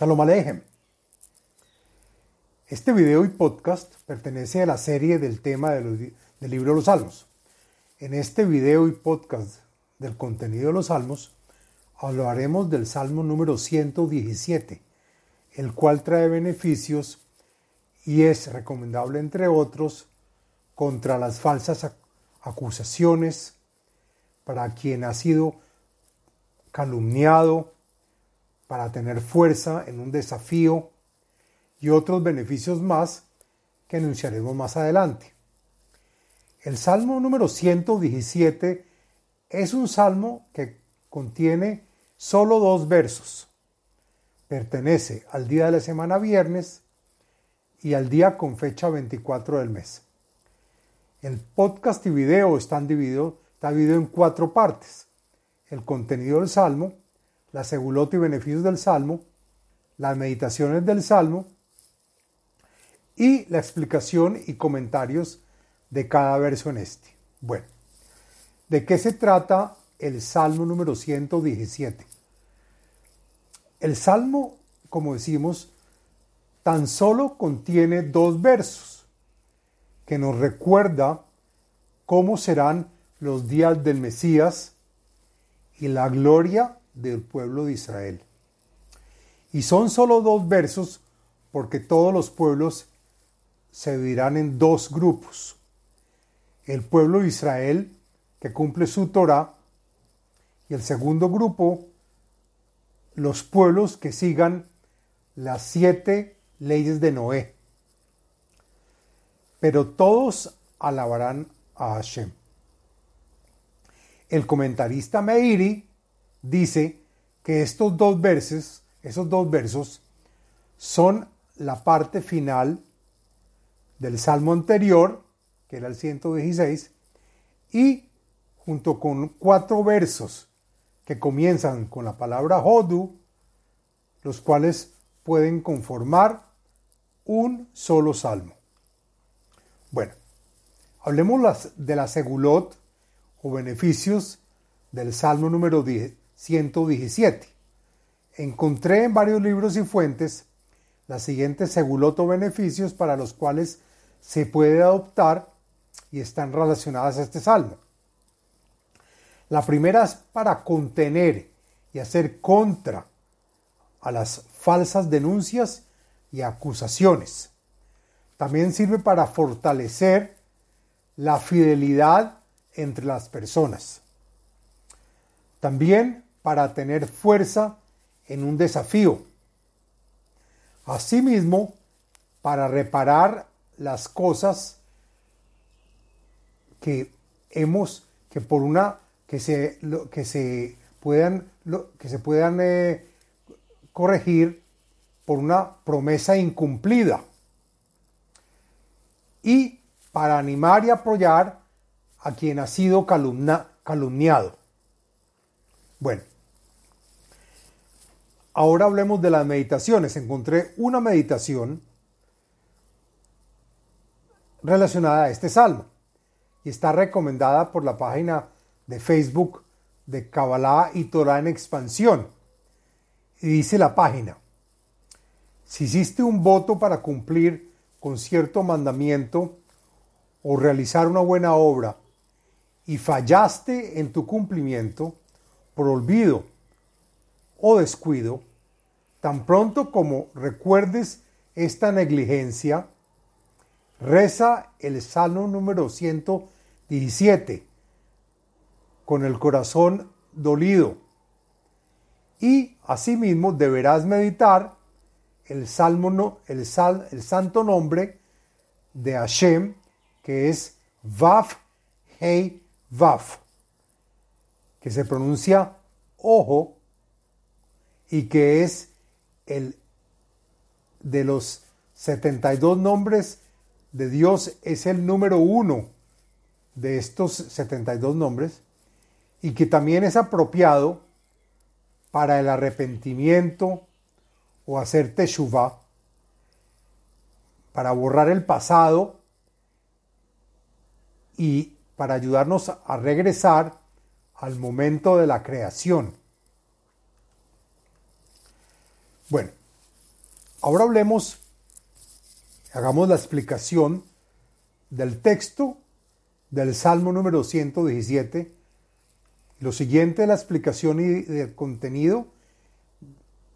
Shalom Alejem. Este video y podcast pertenece a la serie del tema del libro de los Salmos. En este video y podcast del contenido de los Salmos hablaremos del Salmo número 117, el cual trae beneficios y es recomendable, entre otros, contra las falsas acusaciones, para quien ha sido calumniado, para tener fuerza en un desafío y otros beneficios más que anunciaremos más adelante. El Salmo número 117 es un salmo que contiene solo dos versos. Pertenece al día de la semana viernes y al día con fecha 24 del mes. El podcast y video están divididos, en cuatro partes. El contenido del salmo, la segulota y beneficios del Salmo, las meditaciones del Salmo y la explicación y comentarios de cada verso en este. Bueno, ¿de qué se trata el Salmo número 117? El Salmo, como decimos, tan solo contiene dos versos que nos recuerda cómo serán los días del Mesías y la gloria del pueblo de Israel. Y son solo dos versos porque todos los pueblos se dividirán en dos grupos. El pueblo de Israel, que cumple su Torah, y el segundo grupo, los pueblos que sigan las siete leyes de Noé. Pero todos alabarán a Hashem. El comentarista Meiri dice que estos dos versos, esos dos versos, son la parte final del salmo anterior, que era el 116, y junto con cuatro versos que comienzan con la palabra Hodu, los cuales pueden conformar un solo salmo. Bueno, hablemos de la segulot o beneficios del salmo número 10, 117. Encontré en varios libros y fuentes las siguientes seguloto beneficios para los cuales se puede adoptar y están relacionadas a este salmo. La primera es para contener y hacer contra a las falsas denuncias y acusaciones. También sirve para fortalecer la fidelidad entre las personas. También para tener fuerza en un desafío. Asimismo, para reparar las cosas que hemos, que por una, que se, que se puedan, que se puedan eh, corregir por una promesa incumplida. Y para animar y apoyar a quien ha sido calumniado. Bueno, ahora hablemos de las meditaciones. Encontré una meditación relacionada a este salmo y está recomendada por la página de Facebook de Kabbalah y Torah en expansión. Y dice la página, si hiciste un voto para cumplir con cierto mandamiento o realizar una buena obra y fallaste en tu cumplimiento, por olvido o descuido, tan pronto como recuerdes esta negligencia, reza el Salmo número 117 con el corazón dolido. Y asimismo deberás meditar el salmo el, sal, el santo nombre de Hashem, que es Vaf Hei Vaf que se pronuncia ojo y que es el de los 72 nombres de Dios, es el número uno de estos 72 nombres y que también es apropiado para el arrepentimiento o hacer teshuvah, para borrar el pasado y para ayudarnos a regresar al momento de la creación. Bueno, Ahora hablemos, hagamos la explicación del texto del Salmo número 117. Lo siguiente la explicación y del contenido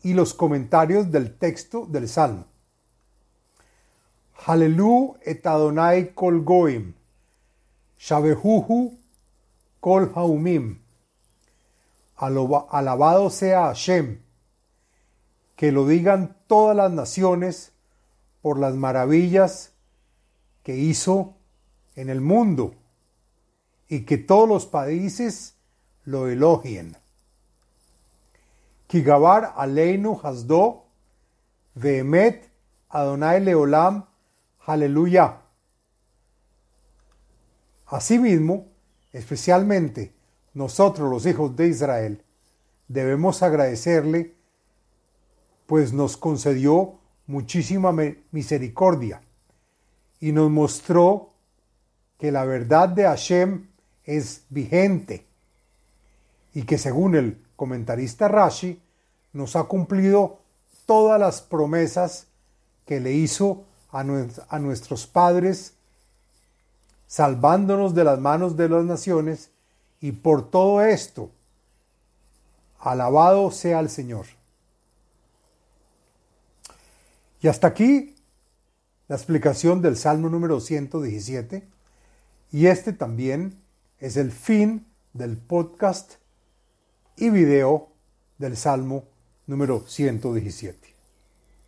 y los comentarios del texto del Salmo. Halelu et Adonai kol goim, shabehuhu kol haumim. Alabado sea Hashem, que lo digan todas las naciones por las maravillas que hizo en el mundo y que todos los países lo elogien. Kigabar aleinu hasdo vehemet Adonai leolam aleluya. Asimismo, especialmente nosotros los hijos de Israel, debemos agradecerle, pues nos concedió muchísima misericordia y nos mostró que la verdad de Hashem es vigente y que según el comentarista Rashi nos ha cumplido todas las promesas que le hizo a, a nuestros padres, salvándonos de las manos de las naciones y por todo esto, alabado sea el Señor. Y hasta aquí la explicación del Salmo número 117. Y este también es el fin del podcast y video del Salmo número 117.